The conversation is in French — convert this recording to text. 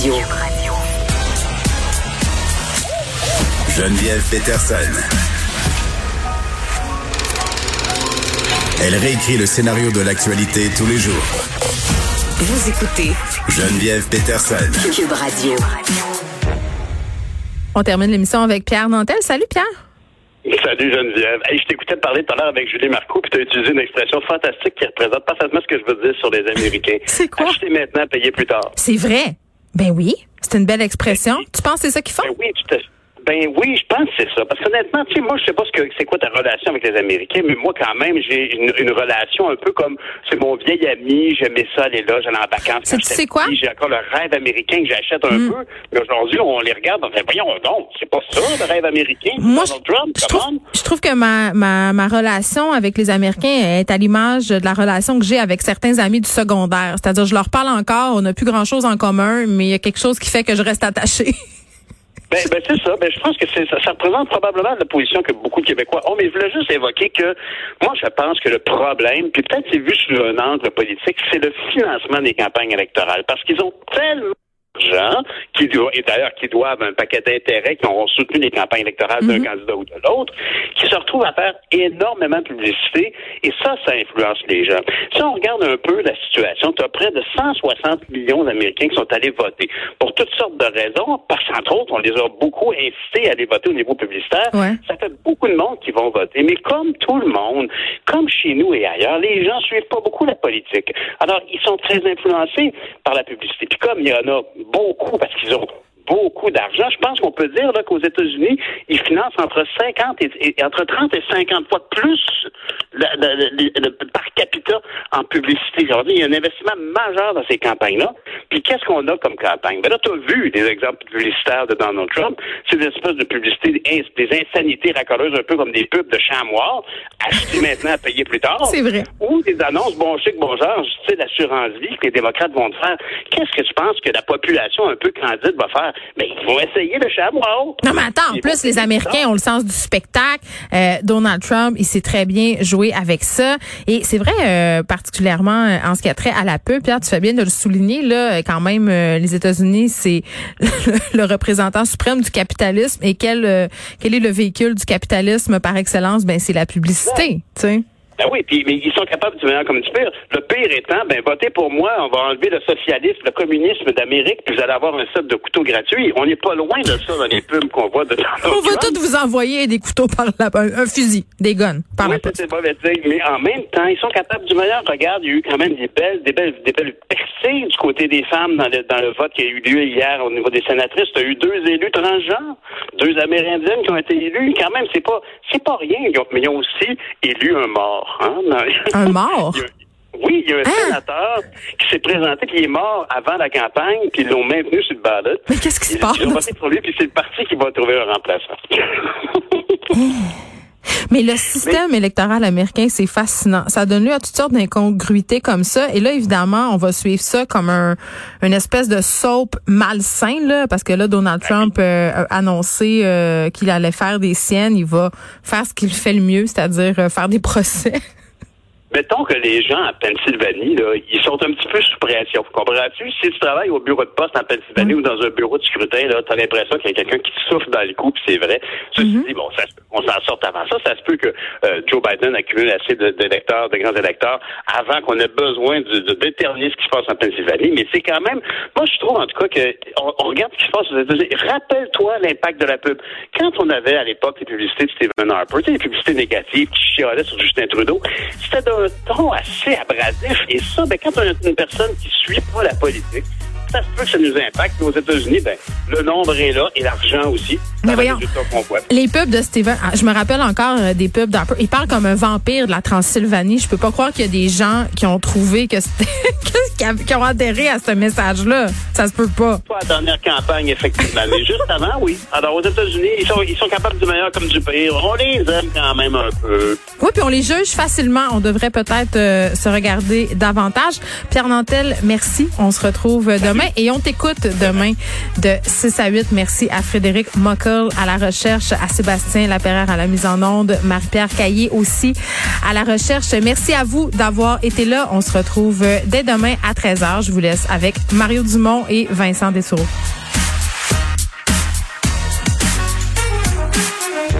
Radio. Geneviève Peterson. Elle réécrit le scénario de l'actualité tous les jours. Vous écoutez Geneviève Peterson. Cube Radio. On termine l'émission avec Pierre Nantel. Salut Pierre. Salut Geneviève. Hey, je t'écoutais parler tout à l'heure avec Julie Marcoux, puis tu as utilisé une expression fantastique qui représente parfaitement ce que je veux dire sur les Américains. C'est quoi? Acheter maintenant, payer plus tard. C'est vrai. Ben oui, c'est une belle expression. Tu penses que c'est ça qu'ils font? Ben oui, te... Ben oui, je pense que c'est ça. Parce qu'honnêtement, tu sais, moi, je sais pas ce que c'est quoi ta relation avec les Américains, mais moi, quand même, j'ai une, une relation un peu comme c'est mon vieil ami, j'aimais ça aller là, j'allais en vacances. C'est- tu sais quoi? J'ai encore le rêve américain que j'achète un Mm. peu. Mais aujourd'hui, on les regarde, on fait, voyons donc, c'est pas ça, le rêve américain. Moi, je, Donald Trump, je trouve, on. je trouve que ma, ma, ma relation avec les Américains est à l'image de la relation que j'ai avec certains amis du secondaire. C'est-à-dire, je leur parle encore, on n'a plus grand-chose en commun, mais il y a quelque chose qui fait que je reste attachée. Ben, ben c'est ça. Ben, je pense que ça, ça représente probablement la position que beaucoup de Québécois ont. Mais je voulais juste évoquer que moi, je pense que le problème, puis peut-être c'est vu sous un angle politique, c'est le financement des campagnes électorales. Parce qu'ils ont tellement d'argent, qui doivent, et d'ailleurs qui doivent un paquet d'intérêts qui ont soutenu les campagnes électorales d'un candidat ou de l'autre, qui se retrouvent à faire énormément de publicité, et ça, ça influence les gens. Si on regarde un peu la situation, tu as près de 160 millions d'Américains qui sont allés voter pour toutes sortes de raisons, parce qu'entre autres, on les a beaucoup incités à aller voter au niveau publicitaire. Ouais. Ça fait beaucoup de monde qui vont voter, mais comme tout le monde, comme chez nous et ailleurs, les gens suivent pas beaucoup la politique. Alors, ils sont très influencés par la publicité. Puis comme il y en a beaucoup, parce qu'ils ont beaucoup d'argent, je pense qu'on peut dire qu'aux États-Unis, ils financent entre 50 et, entre 30 et 50 fois plus la- le- par en publicité. Dire, il y a un investissement majeur dans ces campagnes-là. Puis qu'est-ce qu'on a comme campagne? Ben là, tu as vu des exemples publicitaires de Donald Trump. C'est des espèces de publicités, des ins- des insanités racoleuses, un peu comme des pubs de chamois, acheter maintenant, payer plus tard. C'est vrai. Ou des annonces bon chic, bon genre, tu sais, l'assurance vie que les démocrates vont te faire. Qu'est-ce que tu penses que la population un peu candide va faire? Ben, ils vont essayer le chamois. Non, mais attends, en plus, les Américains ont le sens du spectacle. Euh, Donald Trump, il sait très bien jouer avec ça. Et c'est vrai, euh, particulièrement euh, en ce qui a trait à la pub, Pierre, tu fais bien de le souligner, là, euh, quand même, euh, les États-Unis, c'est le représentant suprême du capitalisme. Et quel, quel est le véhicule du capitalisme par excellence? Ben, c'est la publicité, tu sais. Ben oui, puis mais ils sont capables du meilleur comme du pire. Le pire étant, ben votez pour moi, on va enlever le socialisme, le communisme d'Amérique, puis vous allez avoir un set de couteaux gratuits. On n'est pas loin de ça dans les pubs qu'on voit de On va tous vous envoyer des couteaux par la un, un fusil, des guns par Oui, la c'est mauvais dire, mais en même temps, ils sont capables du meilleur. Regarde, il y a eu quand même des belles, des belles, des belles percées du côté des femmes dans le, dans le vote qui a eu lieu hier au niveau des sénatrices. Tu as eu deux élus transgenres, deux Amérindiennes qui ont été élus. Quand même, c'est pas, c'est pas rien. Ils ont- mais ils ont aussi élu un mort. Hein, Un mort? Oui, il y a un Hein? sénateur qui s'est présenté, qui est mort avant la campagne, puis ils l'ont maintenu sur le ballot. Mais qu'est-ce qui se passe? Ils ont voté pour lui, puis c'est le parti qui va trouver un remplaçant. Mais le système électoral américain, c'est fascinant. Ça donne lieu à toutes sortes d'incongruités comme ça. Et là, évidemment, on va suivre ça comme un, une espèce de soap malsain, là, parce que là, Donald Trump euh, a annoncé euh, qu'il allait faire des siennes. Il va faire ce qu'il fait le mieux, c'est-à-dire euh, faire des procès. Mettons que les gens à Pennsylvanie, là, ils sont un petit peu sous pression. Comprends-tu? Si tu travailles au bureau de poste en Pennsylvanie ou dans un bureau de scrutin, là, t'as l'impression qu'il y a quelqu'un qui te souffle dans le cou, puis c'est vrai. Ceci dit, bon, ça, se peut qu'on s'en sorte avant ça. Ça se peut que euh, Joe Biden accumule assez de- d'électeurs, de, grands électeurs, avant qu'on ait besoin de, de déterminer ce qui se passe en Pennsylvanie. Mais c'est quand même, moi, je trouve en tout cas que on, on regarde ce qui se passe aux États-Unis. Rappelle-toi l'impact de la pub. Quand on avait à l'époque les publicités de Stephen Harper, les publicités négatives qui chialaient sur Justin Trudeau, c'était d'un ton assez abrasif. Et ça, ben, quand on a une personne qui suit pas la politique, ça se peut que ça nous impacte. Mais aux États-Unis, ben, le nombre est là et l'argent aussi. Mais voyons. Les pubs de Steven, ah, je me rappelle encore euh, des pubs peu. Il parle comme un vampire de la Transylvanie. Je peux pas croire qu'il y a des gens qui ont trouvé que c'était qui a- qui ont adhéré à ce message-là. Ça se peut pas. Pas la dernière campagne, effectivement. Mais juste avant, oui. Alors, aux États-Unis, ils sont, ils sont capables du meilleur comme du pire. On les aime quand même un peu. Oui, puis on les juge facilement. On devrait peut-être euh, se regarder davantage. Pierre Nantel, merci. On se retrouve demain et on t'écoute demain de 6 à 8. Merci à Frédéric Mockel à la recherche, à Sébastien Lapérère à la mise en onde, Marie-Pierre Caillé aussi à la recherche. Merci à vous d'avoir été là. On se retrouve dès demain à à 13h. Je vous laisse avec Mario Dumont et Vincent Dessoureau.